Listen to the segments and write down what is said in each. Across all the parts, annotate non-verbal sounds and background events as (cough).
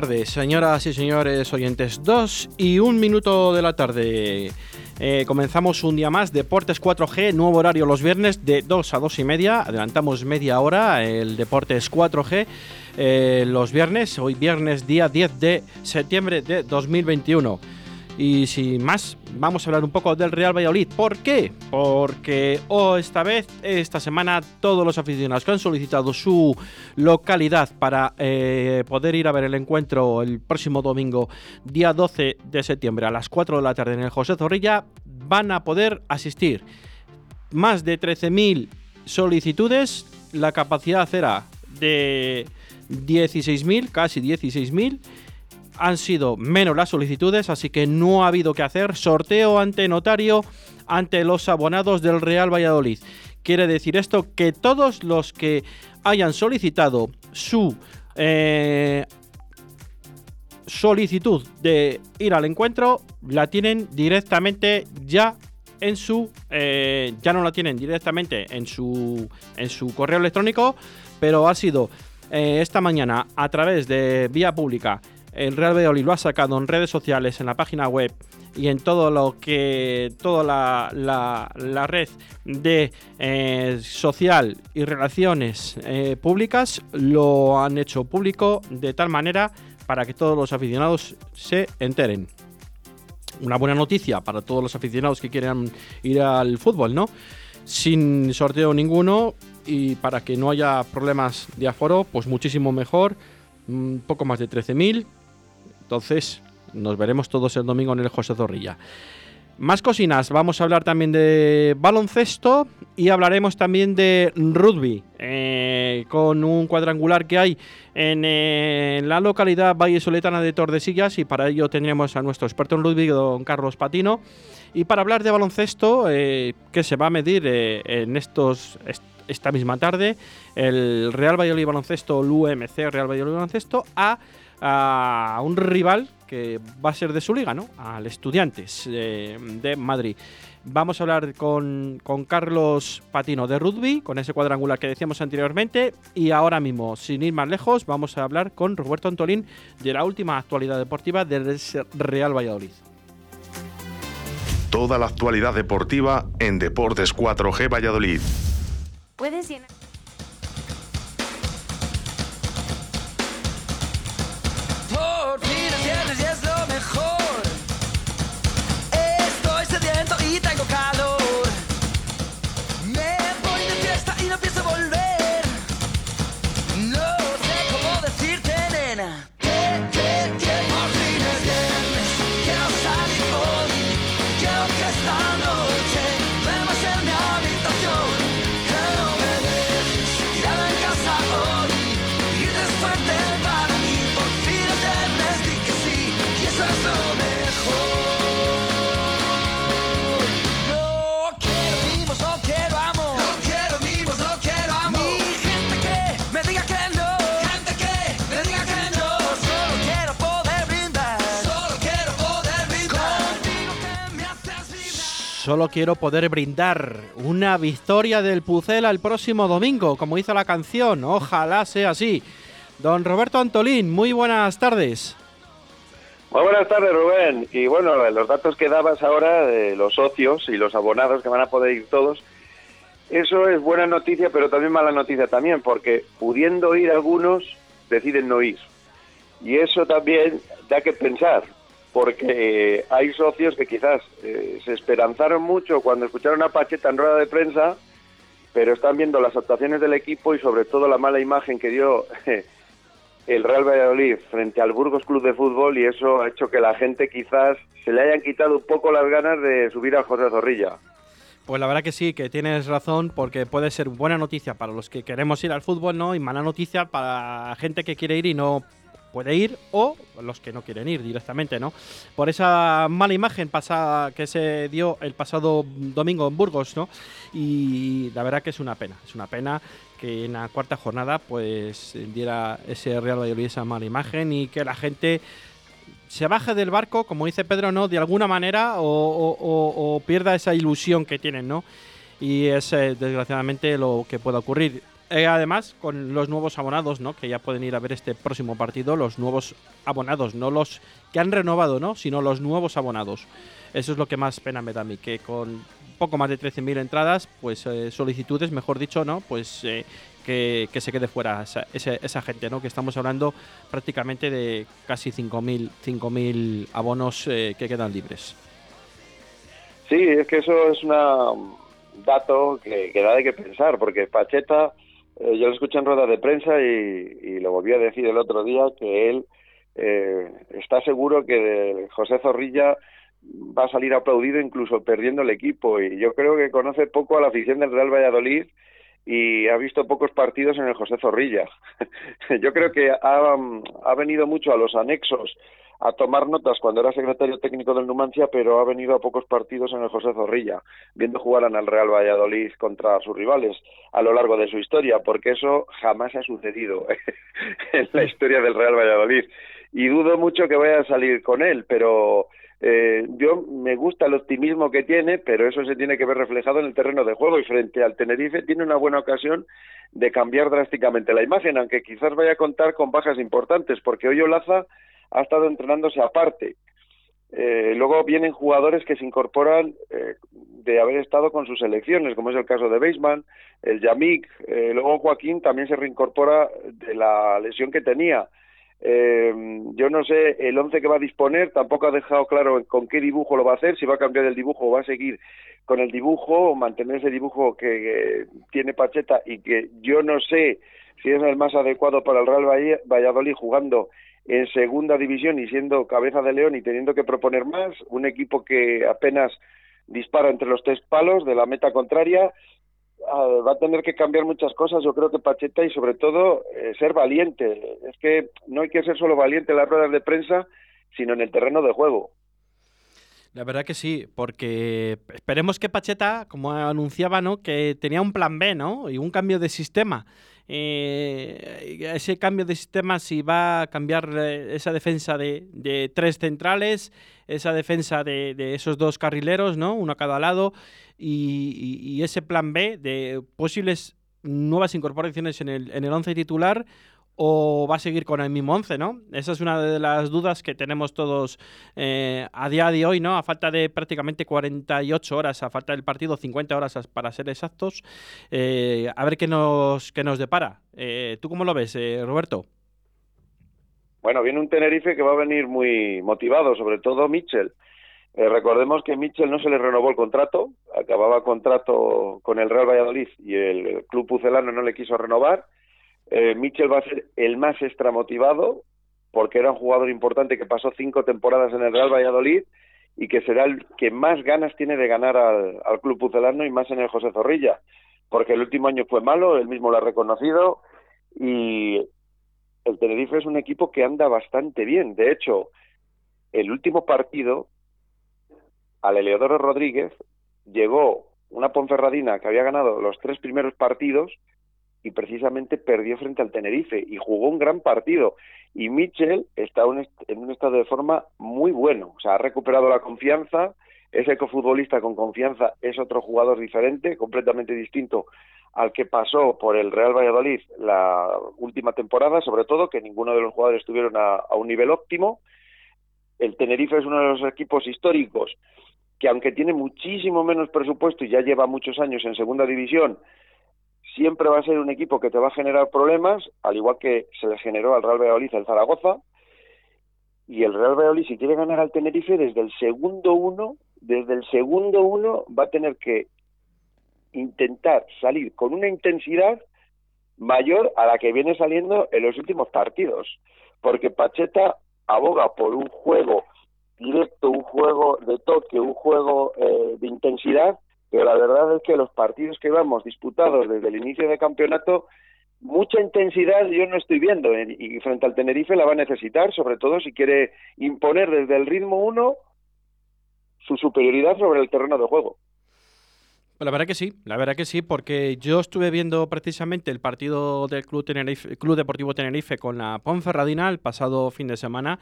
Tardes, señoras y señores oyentes. Dos y un minuto de la tarde. Eh, comenzamos un día más, Deportes 4G, nuevo horario los viernes de 2 a 2 y media. Adelantamos media hora el Deportes 4G eh, los viernes, hoy viernes día 10 de septiembre de 2021. Y sin más, vamos a hablar un poco del Real Valladolid. ¿Por qué? Porque oh, esta vez, esta semana, todos los aficionados que han solicitado su localidad para eh, poder ir a ver el encuentro el próximo domingo, día 12 de septiembre, a las 4 de la tarde en el José Zorrilla, van a poder asistir. Más de 13.000 solicitudes, la capacidad será de 16.000, casi 16.000 han sido menos las solicitudes, así que no ha habido que hacer sorteo ante notario ante los abonados del Real Valladolid. Quiere decir esto que todos los que hayan solicitado su eh, solicitud de ir al encuentro la tienen directamente ya en su eh, ya no la tienen directamente en su en su correo electrónico pero ha sido eh, esta mañana a través de vía pública el Real Valladolid lo ha sacado en redes sociales, en la página web y en todo lo que toda la, red de eh, social y relaciones eh, públicas lo han hecho público de tal manera para que todos los aficionados se enteren. Una buena noticia para todos los aficionados que quieran ir al fútbol, ¿no? Sin sorteo ninguno y para que no haya problemas de aforo, pues muchísimo mejor. Un poco más de 13.000 entonces, nos veremos todos el domingo en el José Zorrilla. Más cocinas, vamos a hablar también de baloncesto y hablaremos también de rugby, eh, con un cuadrangular que hay en, la localidad Valle Soletana de Tordesillas y para ello tendremos a nuestro experto en rugby, don Carlos Patino. Y para hablar de baloncesto, eh, que se va a medir eh, en estos esta misma tarde, el Real Valladolid Baloncesto, el UMC Real Valladolid Baloncesto, a a un rival que va a ser de su liga, ¿no? Al Estudiantes eh, de Madrid. Vamos a hablar con, Carlos Patino de rugby, con ese cuadrangular que decíamos anteriormente. Y ahora mismo, sin ir más lejos, vamos a hablar con Roberto Antolín de la última actualidad deportiva del Real Valladolid. Toda la actualidad deportiva en Deportes 4G Valladolid. Puedes llenar. Solo quiero poder brindar una victoria del Pucela el próximo domingo, como hizo la canción. Ojalá sea así. Don Roberto Antolín, muy buenas tardes. Muy buenas tardes, Rubén. Y bueno, los datos que dabas ahora de los socios y los abonados que van a poder ir todos, eso es buena noticia, pero también mala noticia también, porque pudiendo ir algunos, deciden no ir. Y eso también da que pensar, porque hay socios que quizás eh, se esperanzaron mucho cuando escucharon a Pacheta en rueda de prensa pero están viendo las actuaciones del equipo y sobre todo la mala imagen que dio el Real Valladolid frente al Burgos Club de Fútbol y eso ha hecho que la gente quizás se le hayan quitado un poco las ganas de subir a José Zorrilla. Pues la verdad que sí, que tienes razón, porque puede ser buena noticia para los que queremos ir al fútbol, ¿no? Y mala noticia para gente que quiere ir y no puede ir, o los que no quieren ir directamente, ¿no? Por esa mala imagen pasada que se dio el pasado domingo en Burgos, ¿no? Y la verdad que es una pena, es una pena que en la cuarta jornada pues diera ese Real Valladolid esa mala imagen y que la gente se baje del barco, como dice Pedro, ¿no? De alguna manera o, pierda esa ilusión que tienen, ¿no? Y es eh, desgraciadamente lo que puede ocurrir. Eh, además, con los nuevos abonados, ¿no? Que ya pueden ir a ver este próximo partido, los nuevos abonados, no los que han renovado, ¿no? Sino los nuevos abonados. Eso es lo que más pena me da a mí, que con poco más de 13.000 entradas, pues eh, solicitudes, mejor dicho, ¿no? Pues que, se quede fuera esa, esa, gente, ¿no? Que estamos hablando prácticamente de casi 5.000 abonos eh, que quedan libres. Sí, es que eso es un dato que, da de que pensar, porque Pacheta, eh, yo lo escuché en rueda de prensa y, lo volví a decir el otro día, que él eh, está seguro que José Zorrilla va a salir aplaudido incluso perdiendo el equipo y yo creo que conoce poco a la afición del Real Valladolid y ha visto pocos partidos en el José Zorrilla. (laughs) Yo creo que ha, ha, venido mucho a los anexos a tomar notas cuando era secretario técnico del Numancia, pero ha venido a pocos partidos en el José Zorrilla, viendo jugar en el Real Valladolid contra sus rivales a lo largo de su historia, porque eso jamás ha sucedido (laughs) en la historia del Real Valladolid. Y dudo mucho que vaya a salir con él, pero eh, yo me gusta el optimismo que tiene, pero eso se tiene que ver reflejado en el terreno de juego y frente al Tenerife tiene una buena ocasión de cambiar drásticamente la imagen, aunque quizás vaya a contar con bajas importantes, porque hoy Olaza ha estado entrenándose aparte. Eh, luego vienen jugadores que se incorporan eh, de haber estado con sus selecciones, como es el caso de Beisman, el Yamik, eh, luego Joaquín también se reincorpora de la lesión que tenía. Eh, yo no sé el once que va a disponer, tampoco ha dejado claro con qué dibujo lo va a hacer, si va a cambiar el dibujo o va a seguir con el dibujo o mantener ese dibujo que, tiene Pacheta y que yo no sé si es el más adecuado para el Real Valladolid jugando en segunda división y siendo cabeza de león y teniendo que proponer más, un equipo que apenas dispara entre los tres palos de la meta contraria va a tener que cambiar muchas cosas, yo creo que Pacheta, y sobre todo eh, ser valiente. Es que no hay que ser solo valiente en las ruedas de prensa, sino en el terreno de juego. La verdad que sí, porque esperemos que Pacheta, como anunciaba, ¿no? que tenía un plan B, ¿no? Y un cambio de sistema. Eh, ese cambio de sistema, si va a cambiar eh, esa defensa de, tres centrales, esa defensa de, esos dos carrileros, ¿no? Uno a cada lado, y, ese plan B de posibles nuevas incorporaciones en el, en el once titular o va a seguir con el mismo 11, ¿no? Esa es una de las dudas que tenemos todos eh, a día de hoy, ¿no? A falta de prácticamente 48 horas, a falta del partido 50 horas para ser exactos, eh, a ver qué nos, qué nos depara. Eh, ¿Tú cómo lo ves, Roberto? Bueno, viene un Tenerife que va a venir muy motivado, sobre todo Mitchell. recordemos que Mitchell no se le renovó el contrato, acababa contrato con el Real Valladolid y el club pucelano no le quiso renovar eh, Mitchell va a ser el más extramotivado porque era un jugador importante que pasó cinco temporadas en el Real Valladolid y que será el que más ganas tiene de ganar al, club pucelano y más en el José Zorrilla, porque el último año fue malo, él mismo lo ha reconocido y el Tenerife es un equipo que anda bastante bien. De hecho, el último partido al Eleodoro Rodríguez llegó una Ponferradina que había ganado los tres primeros partidos y precisamente perdió frente al Tenerife y jugó un gran partido. Y Mitchell está en un estado de forma muy bueno, o sea, ha recuperado la confianza, es ecofutbolista con confianza, es otro jugador diferente, completamente distinto al que pasó por el Real Valladolid la última temporada, sobre todo que ninguno de los jugadores estuvieron a, a un nivel óptimo. El Tenerife es uno de los equipos históricos que aunque tiene muchísimo menos presupuesto y ya lleva muchos años en segunda división, siempre va a ser un equipo que te va a generar problemas, al igual que se le generó al Real Valladolid el Zaragoza. Y el Real Valladolid, si quiere ganar al Tenerife, desde el segundo uno, desde el segundo uno, va a tener que intentar salir con una intensidad mayor a la que viene saliendo en los últimos partidos, porque Pacheta aboga por un juego directo, un juego de toque, un juego eh, de intensidad, pero la verdad es que los partidos que vamos disputados desde el inicio del campeonato, mucha intensidad yo no estoy viendo eh, y frente al Tenerife la va a necesitar, sobre todo si quiere imponer desde el ritmo uno su superioridad sobre el terreno de juego. Pues la verdad que sí, la verdad que sí, porque yo estuve viendo precisamente el partido del Club, Tenerife, Club Deportivo Tenerife con la Ponferradina el pasado fin de semana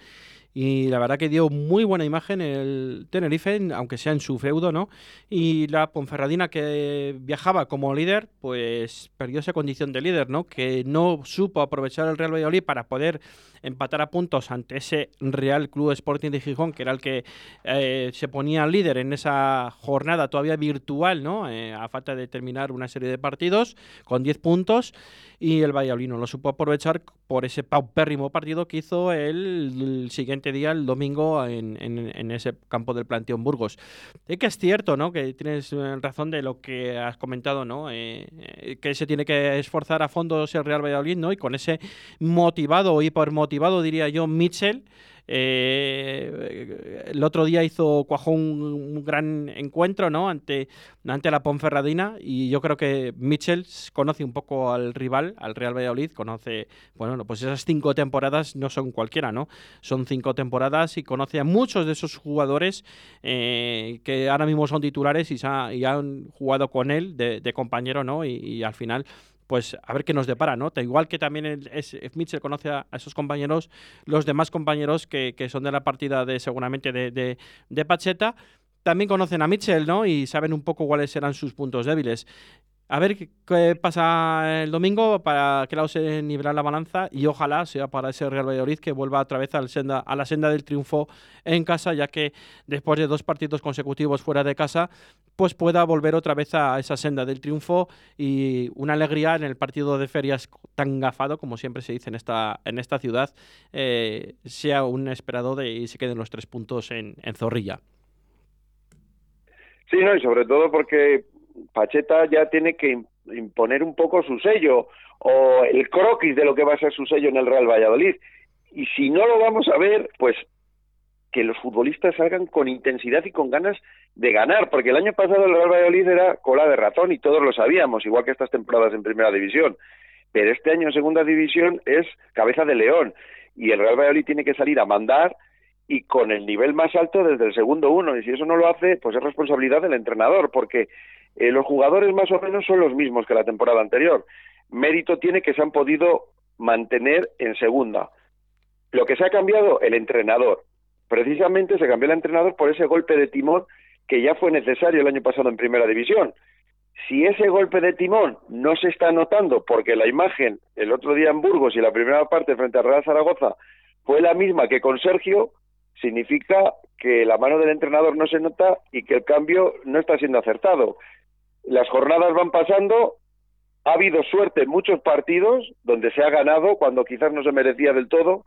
y la verdad que dio muy buena imagen el Tenerife, aunque sea en su feudo, ¿no? Y la Ponferradina que viajaba como líder, pues perdió esa condición de líder, ¿no? Que no supo aprovechar el Real Valladolid para poder empatar a puntos ante ese Real Club Sporting de Gijón, que era el que eh, se ponía líder en esa jornada todavía virtual, ¿no? Eh, a falta de terminar una serie de partidos con 10 puntos y el Valladolid no lo supo aprovechar por ese paupérrimo partido que hizo el, siguiente día, el domingo, en, en, ese campo del Planteón Burgos. Es que es cierto, ¿no? Que tienes eh, razón de lo que has comentado, ¿no? Eh, eh, que se tiene que esforzar a fondo el Real Valladolid, ¿no? Y con ese motivado, hipermotivado, diría yo, Mitchell, eh, el otro día hizo cuajó un, gran encuentro ¿no? ante, ante la Ponferradina y yo creo que Mitchell conoce un poco al rival, al Real Valladolid, conoce, bueno, pues esas cinco temporadas no son cualquiera, ¿no? Son cinco temporadas y conoce a muchos de esos jugadores eh, que ahora mismo son titulares y, han jugado con él de, compañero, ¿no? y al final pues a ver qué nos depara, ¿no? Igual que también es, Mitchell conoce a, esos compañeros, los demás compañeros que, son de la partida de seguramente de, de, de Pacheta, también conocen a Mitchell, ¿no? Y saben un poco cuáles serán sus puntos débiles. A ver qué pasa el domingo, para que lado se nivela la balanza y ojalá sea para ese Real Valladolid que vuelva otra vez a la senda del triunfo en casa, ya que después de dos partidos consecutivos fuera de casa, pues pueda volver otra vez a esa senda del triunfo y una alegría en el partido de ferias tan gafado, como siempre se dice en esta, en esta ciudad, eh, sea un esperado de y se queden los tres puntos en, en Zorrilla. Sí, no, y sobre todo porque Pacheta ya tiene que imponer un poco su sello o el croquis de lo que va a ser su sello en el Real Valladolid. Y si no lo vamos a ver, pues que los futbolistas salgan con intensidad y con ganas de ganar, porque el año pasado el Real Valladolid era cola de ratón y todos lo sabíamos, igual que estas temporadas en Primera División. Pero este año en Segunda División es cabeza de león y el Real Valladolid tiene que salir a mandar y con el nivel más alto desde el segundo uno. Y si eso no lo hace, pues es responsabilidad del entrenador, porque eh, los jugadores más o menos son los mismos que la temporada anterior. Mérito tiene que se han podido mantener en segunda. Lo que se ha cambiado, el entrenador. Precisamente se cambió el entrenador por ese golpe de timón que ya fue necesario el año pasado en primera división. Si ese golpe de timón no se está notando porque la imagen el otro día en Burgos y la primera parte frente a Real Zaragoza fue la misma que con Sergio, significa que la mano del entrenador no se nota y que el cambio no está siendo acertado las jornadas van pasando, ha habido suerte en muchos partidos donde se ha ganado cuando quizás no se merecía del todo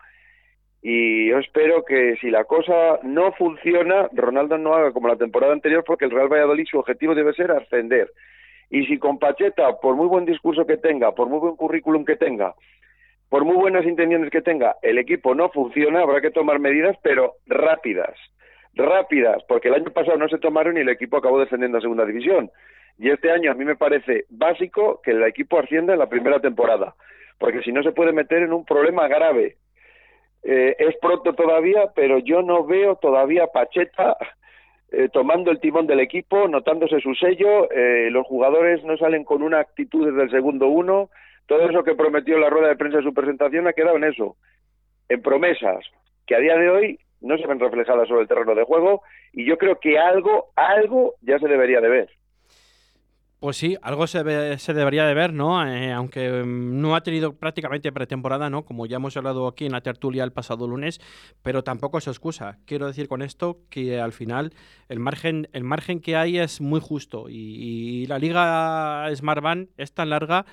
y yo espero que si la cosa no funciona, Ronaldo no haga como la temporada anterior porque el Real Valladolid su objetivo debe ser ascender. Y si con Pacheta, por muy buen discurso que tenga, por muy buen currículum que tenga, por muy buenas intenciones que tenga, el equipo no funciona, habrá que tomar medidas, pero rápidas, rápidas, porque el año pasado no se tomaron y el equipo acabó defendiendo a segunda división. Y este año a mí me parece básico que el equipo ascienda en la primera temporada, porque si no se puede meter en un problema grave. Eh, es pronto todavía, pero yo no veo todavía Pacheta eh, tomando el timón del equipo, notándose su sello, eh, los jugadores no salen con una actitud desde el segundo uno, todo eso que prometió la rueda de prensa de su presentación ha quedado en eso, en promesas, que a día de hoy no se ven reflejadas sobre el terreno de juego y yo creo que algo, algo ya se debería de ver. Pues sí, algo se, se debería de ver, ¿no? Eh, aunque mm, no ha tenido prácticamente pretemporada, ¿no? Como ya hemos hablado aquí en la tertulia el pasado lunes, pero tampoco es excusa. Quiero decir con esto que al final el margen, el margen que hay es muy justo y, la liga Smartbank es tan larga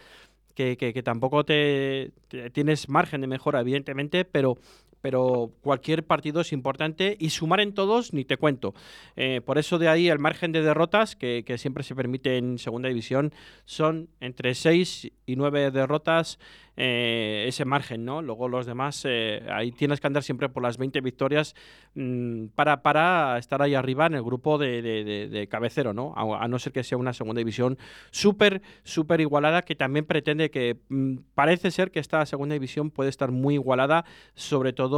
que, que, tampoco te, tienes margen de mejora, evidentemente, pero pero cualquier partido es importante y sumar en todos ni te cuento. Eh, por eso de ahí el margen de derrotas que, siempre se permite en segunda división son entre 6 y 9 derrotas eh, ese margen, ¿no? Luego los demás, eh, ahí tienes que andar siempre por las 20 victorias mm, para, para estar ahí arriba en el grupo de, de- de- cabecero, ¿no? A, a no ser que sea una segunda división súper, súper igualada que también pretende que mm, parece ser que esta segunda división puede estar muy igualada, sobre todo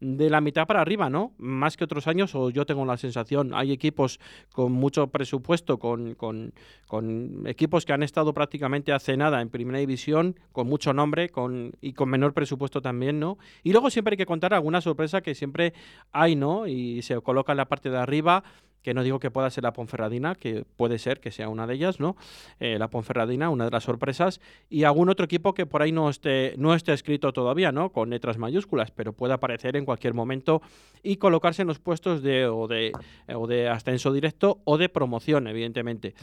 de la mitad para arriba, ¿no? Más que otros años, o yo tengo la sensación, hay equipos con mucho presupuesto, con, con, con equipos que han estado prácticamente hace nada en primera división, con mucho nombre con, y con menor presupuesto también, ¿no? Y luego siempre hay que contar alguna sorpresa que siempre hay, ¿no? Y se coloca en la parte de arriba, que no digo que pueda ser la Ponferradina, que puede ser que sea una de ellas, ¿no? Eh, la Ponferradina, una de las sorpresas, y algún otro equipo que por ahí no esté, no esté escrito todavía, ¿no? Con letras mayúsculas, pero puede aparecer en cualquier momento y colocarse en los puestos de o de, o de ascenso directo o de promoción, evidentemente.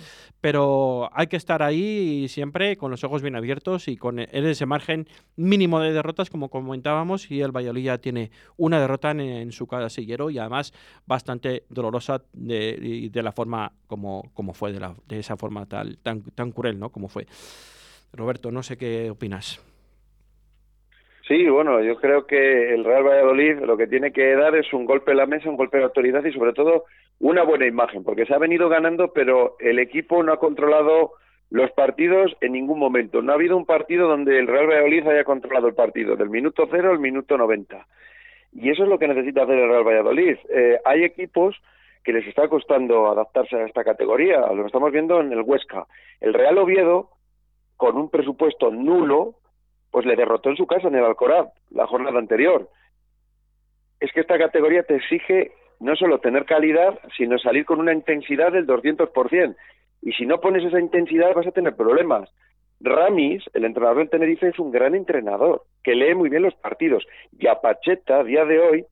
Pero hay que estar ahí siempre con los ojos bien abiertos y con e- ese margen mínimo de derrotas, como comentábamos, y el Valladolid ya tiene una derrota en, en su casillero y además bastante dolorosa de, y de la forma como, como fue, de, la- de esa forma tal, tan, tan cruel, ¿no? Como fue. Roberto, no sé qué opinas. Sí, bueno, yo creo que el Real Valladolid lo que tiene que dar es un golpe en la mesa, un golpe de autoridad y sobre todo una buena imagen, porque se ha venido ganando, pero el equipo no ha controlado los partidos en ningún momento. No ha habido un partido donde el Real Valladolid haya controlado el partido, del minuto cero al minuto 90. Y eso es lo que necesita hacer el Real Valladolid. Eh, hay equipos que les está costando adaptarse a esta categoría. Lo estamos viendo en el Huesca. El Real Oviedo, con un presupuesto nulo, pues le derrotó en su casa en el Alcoraz la jornada anterior. Es que esta categoría te exige no solo tener calidad, sino salir con una intensidad del 200%. Y si no pones esa intensidad vas a tener problemas. Ramis, el entrenador del Tenerife, es un gran entrenador, que lee muy bien los partidos. Y a Pacheta, a día de hoy,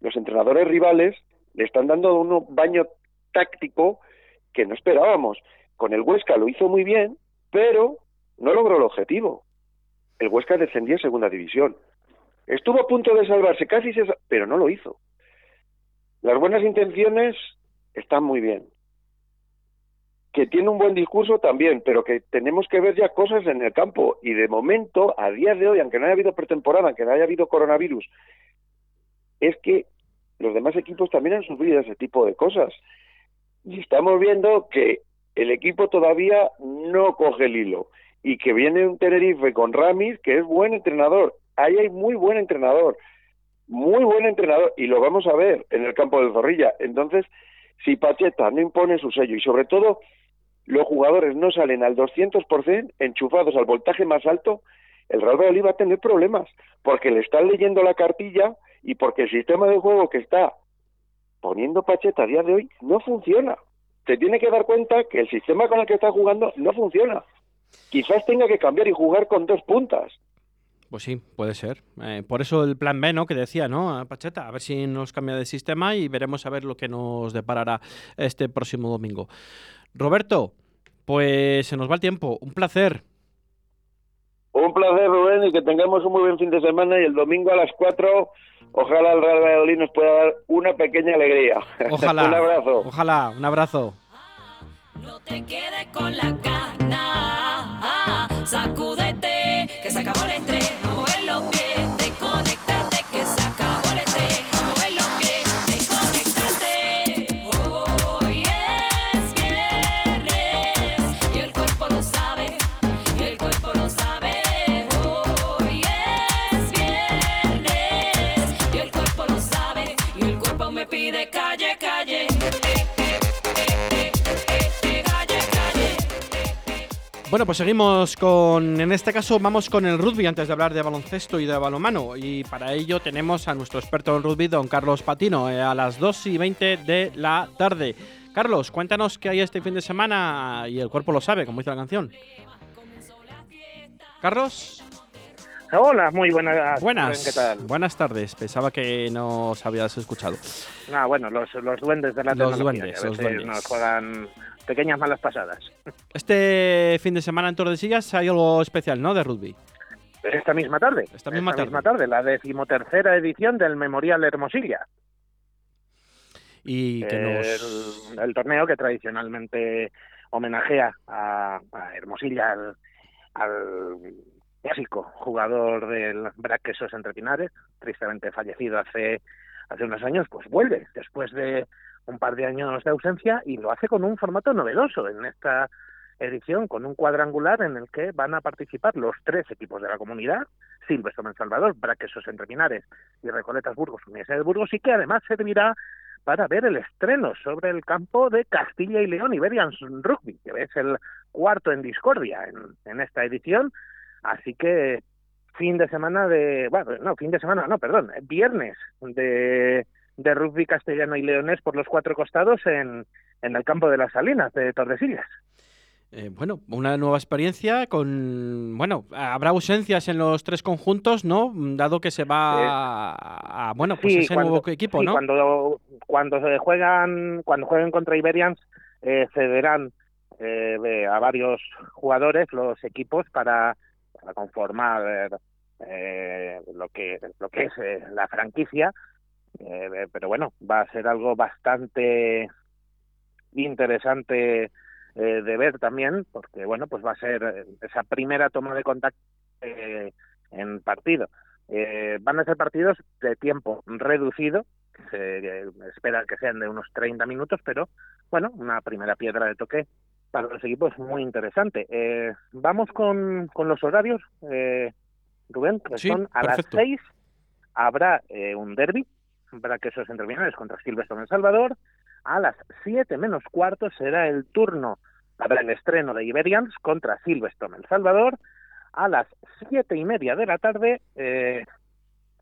los entrenadores rivales le están dando un baño táctico que no esperábamos. Con el Huesca lo hizo muy bien, pero no logró el objetivo. El Huesca descendía en segunda división. Estuvo a punto de salvarse, casi se... pero no lo hizo. Las buenas intenciones están muy bien. Que tiene un buen discurso también, pero que tenemos que ver ya cosas en el campo. Y de momento, a día de hoy, aunque no haya habido pretemporada, aunque no haya habido coronavirus, es que los demás equipos también han sufrido ese tipo de cosas. Y estamos viendo que el equipo todavía no coge el hilo y que viene un Tenerife con Ramis, que es buen entrenador. Ahí hay muy buen entrenador, muy buen entrenador, y lo vamos a ver en el campo del Zorrilla. Entonces, si Pacheta no impone su sello y sobre todo los jugadores no salen al 200% enchufados al voltaje más alto, el Real Valladolid va a tener problemas, porque le están leyendo la cartilla y porque el sistema de juego que está poniendo Pacheta a día de hoy no funciona. Se tiene que dar cuenta que el sistema con el que está jugando no funciona. Quizás tenga que cambiar y jugar con dos puntas. Pues sí, puede ser. Eh, por eso el plan B, ¿no? Que decía, ¿no? A Pacheta, a ver si nos cambia de sistema y veremos a ver lo que nos deparará este próximo domingo. Roberto, pues se nos va el tiempo. Un placer. Un placer, Rubén, y que tengamos un muy buen fin de semana y el domingo a las 4, ojalá el Real Valladolid nos pueda dar una pequeña alegría. (laughs) Ojalá. un abrazo. Ojalá, un abrazo. No te quedes con la gana, sacúdete, que se acabó el estrés, Bueno, pues seguimos con, en este caso vamos con el rugby antes de hablar de baloncesto y de balonmano. Y para ello tenemos a nuestro experto en rugby, don Carlos Patino, eh, a las 2 y 20 de la tarde. Carlos, cuéntanos qué hay este fin de semana y el cuerpo lo sabe, como dice la canción. Carlos, Hola, muy buenas. buenas. ¿Qué tal? Buenas tardes. Pensaba que nos habías escuchado. Ah, bueno, los, los duendes de la Los duendes, los duendes. nos juegan pequeñas malas pasadas. Este fin de semana en Tordesillas hay algo especial, ¿no? De rugby. esta misma tarde. Esta misma tarde. tarde, la decimotercera edición del Memorial Hermosilla. Y que nos... el, el torneo que tradicionalmente homenajea a, a Hermosilla, al, al clásico jugador del Braquesos entre Pinares, tristemente fallecido hace, hace unos años, pues vuelve después de un par de años de ausencia y lo hace con un formato novedoso en esta edición, con un cuadrangular en el que van a participar los tres equipos de la comunidad, Silvestre en Salvador, Braquesos entre Pinares y Recoletas Burgos, Universidad de Burgos, y que además servirá para ver el estreno sobre el campo de Castilla y León Iberians Rugby, que es el cuarto en discordia en, en esta edición. Así que fin de semana de, bueno, no, fin de semana, no, perdón, viernes de, de rugby castellano y leonés por los cuatro costados en, en el campo de las Salinas de Tordesillas. Eh, bueno, una nueva experiencia con... Bueno, habrá ausencias en los tres conjuntos, ¿no? Dado que se va a, a- bueno, pues Sí, ese cuando- nuevo equipo, sí, ¿no? Cuando, cuando se juegan, cuando jueguen contra Iberians, eh, cederán eh, a varios jugadores los equipos para, para conformar eh, lo que lo que es eh, la franquicia. Eh, pero bueno, va a ser algo bastante interesante eh, de ver también, porque bueno, pues va a ser esa primera toma de contacto en partido. Van a ser partidos de tiempo reducido, se espera que sean de unos 30 minutos, pero bueno, una primera piedra de toque para los equipos muy interesante. Eh, vamos con, con los horarios, eh, Rubén, que Sí, son a perfecto. las 6 habrá eh, un derby, para que esos entrevinales contra Silvestre en El Salvador. A las 7 menos cuarto será el turno para el estreno de Iberians contra Silverstone El Salvador. A las siete y media de la tarde eh,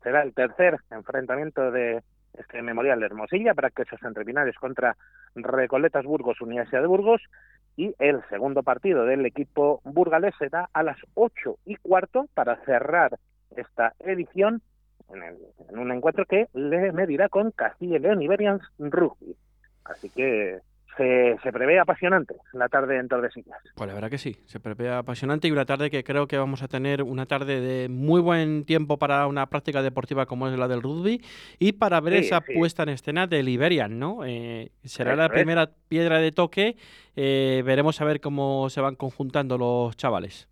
será el tercer enfrentamiento de este memorial de Hermosilla para que esos entrevinales contra Recoletas Burgos Universidad de Burgos y el segundo partido del equipo burgalés será a las ocho y cuarto para cerrar esta edición en, el- en un encuentro que le medirá con Castilla y León Rugby. Así que se, se prevé apasionante la tarde en Tordesillas. Pues la verdad que sí, se prevé apasionante y una tarde que creo que vamos a tener una tarde de muy buen tiempo para una práctica deportiva como es la del rugby y para ver Sí, esa sí. puesta en escena del Iberian, ¿no? Eh, será la primera piedra de toque, eh, veremos a ver cómo se van conjuntando los chavales.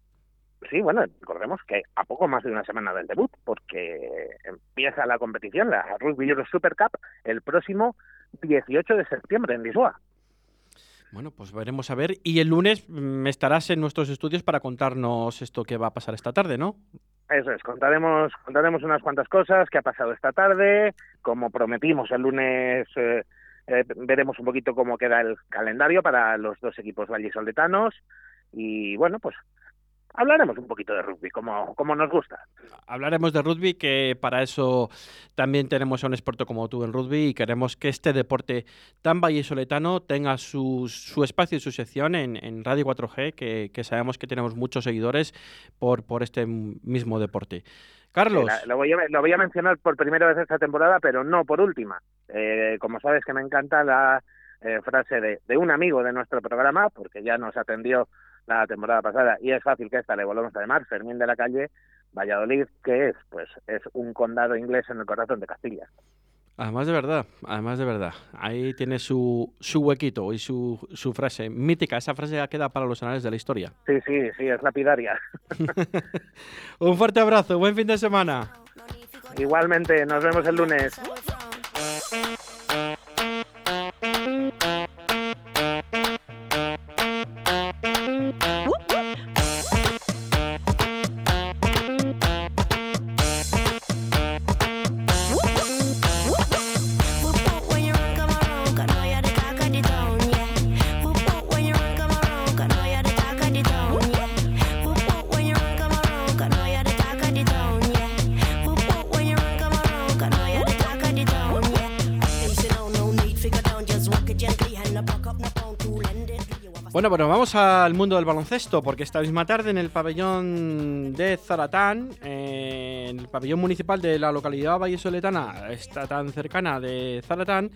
Sí, bueno, recordemos que a poco más de una semana del debut, porque empieza la competición, la Rugby Euro Super Cup, el próximo 18 de septiembre en Lisboa. Bueno, pues veremos a ver. Y el lunes mm, estarás en nuestros estudios para contarnos esto que va a pasar esta tarde, ¿no? Eso es, contaremos, contaremos unas cuantas cosas que ha pasado esta tarde, como prometimos el lunes eh, eh, veremos un poquito cómo queda el calendario para los dos equipos vallisoletanos. Y bueno, pues hablaremos un poquito de rugby, como, como nos gusta. Hablaremos de rugby, que para eso también tenemos a un experto como tú en rugby y queremos que este deporte tan vallisoletano tenga su, su espacio y su sección en, en Radio 4G, que, que sabemos que tenemos muchos seguidores por, por este mismo deporte. Carlos, Lo voy, a, lo voy a mencionar por primera vez esta temporada, pero no por última. Eh, como sabes que me encanta la eh, frase de, de un amigo de nuestro programa, porque ya nos atendió la temporada pasada y es fácil que esta le volvamos a llamar, Fermín de la Calle, Valladolid, que es? Pues es un condado inglés en el corazón de Castilla. además de verdad, además de verdad, ahí tiene su, su huequito y su, su frase mítica. Esa frase ya queda para los anales de la historia. Sí, sí, sí, es lapidaria. (laughs) Un fuerte abrazo, buen fin de semana. Igualmente, nos vemos el lunes. Bueno, bueno, vamos al mundo del baloncesto, porque esta misma tarde en el pabellón de Zaratán, eh, en el pabellón municipal de la localidad vallesoletana, está tan cercana de Zaratán,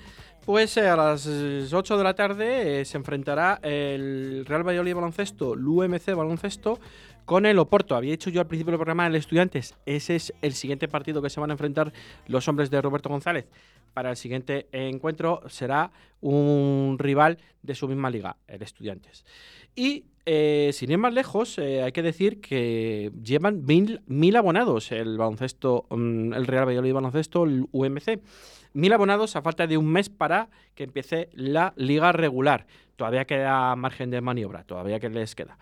pues eh, a las 8 de la tarde eh, se enfrentará el Real Valladolid Baloncesto, el UMC Baloncesto, con el Oporto. Había dicho yo al principio del programa el Estudiantes. Ese es el siguiente partido que se van a enfrentar los hombres de Roberto González. Para el siguiente encuentro será un rival de su misma liga, el Estudiantes. Y eh, sin ir más lejos, eh, hay que decir que llevan mil, mil abonados el baloncesto, mm, el Real Valladolid baloncesto, el UMC. Mil abonados a falta de un mes para que empiece la liga regular. Todavía queda margen de maniobra, todavía que les queda.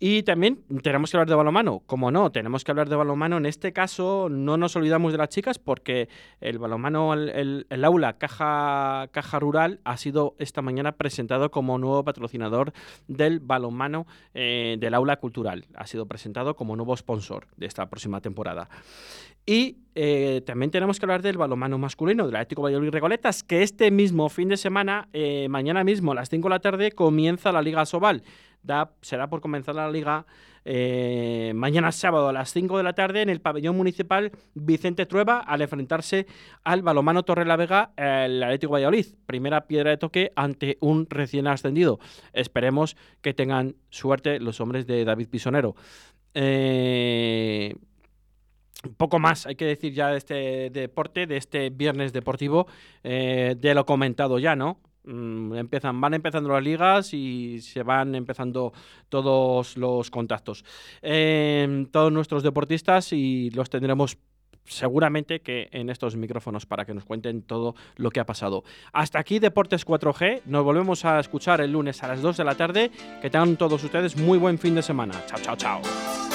Y también tenemos que hablar de balonmano. Como no, tenemos que hablar de balonmano. En este caso no nos olvidamos de las chicas porque el balonmano, el, el- aula Caja, Caja Rural ha sido esta mañana presentado como nuevo patrocinador del balonmano eh, del aula cultural. Ha sido presentado como nuevo sponsor de esta próxima temporada. Y eh, también tenemos que hablar del balonmano masculino, del Atlético Valladolid Recoletas, que este mismo fin de semana, eh, mañana mismo a las 5 de la tarde, comienza la Liga Sobal. Será por comenzar la liga eh, mañana sábado a las 5 de la tarde en el pabellón municipal Vicente Trueba al enfrentarse al balomano Torre la Vega, el Atlético Valladolid. Primera piedra de toque ante un recién ascendido. Esperemos que tengan suerte los hombres de David Pisonero. Poco más hay que decir ya de este deporte, de este viernes deportivo, eh, de lo comentado ya, ¿no? Mm, empiezan, van empezando las ligas y se van empezando todos los contactos. Eh, todos nuestros deportistas y los tendremos seguramente que en estos micrófonos para que nos cuenten todo lo que ha pasado. Hasta aquí Deportes 4G. Nos volvemos a escuchar el lunes a las 2 de la tarde. Que tengan todos ustedes muy buen fin de semana. Chao, chao, chao.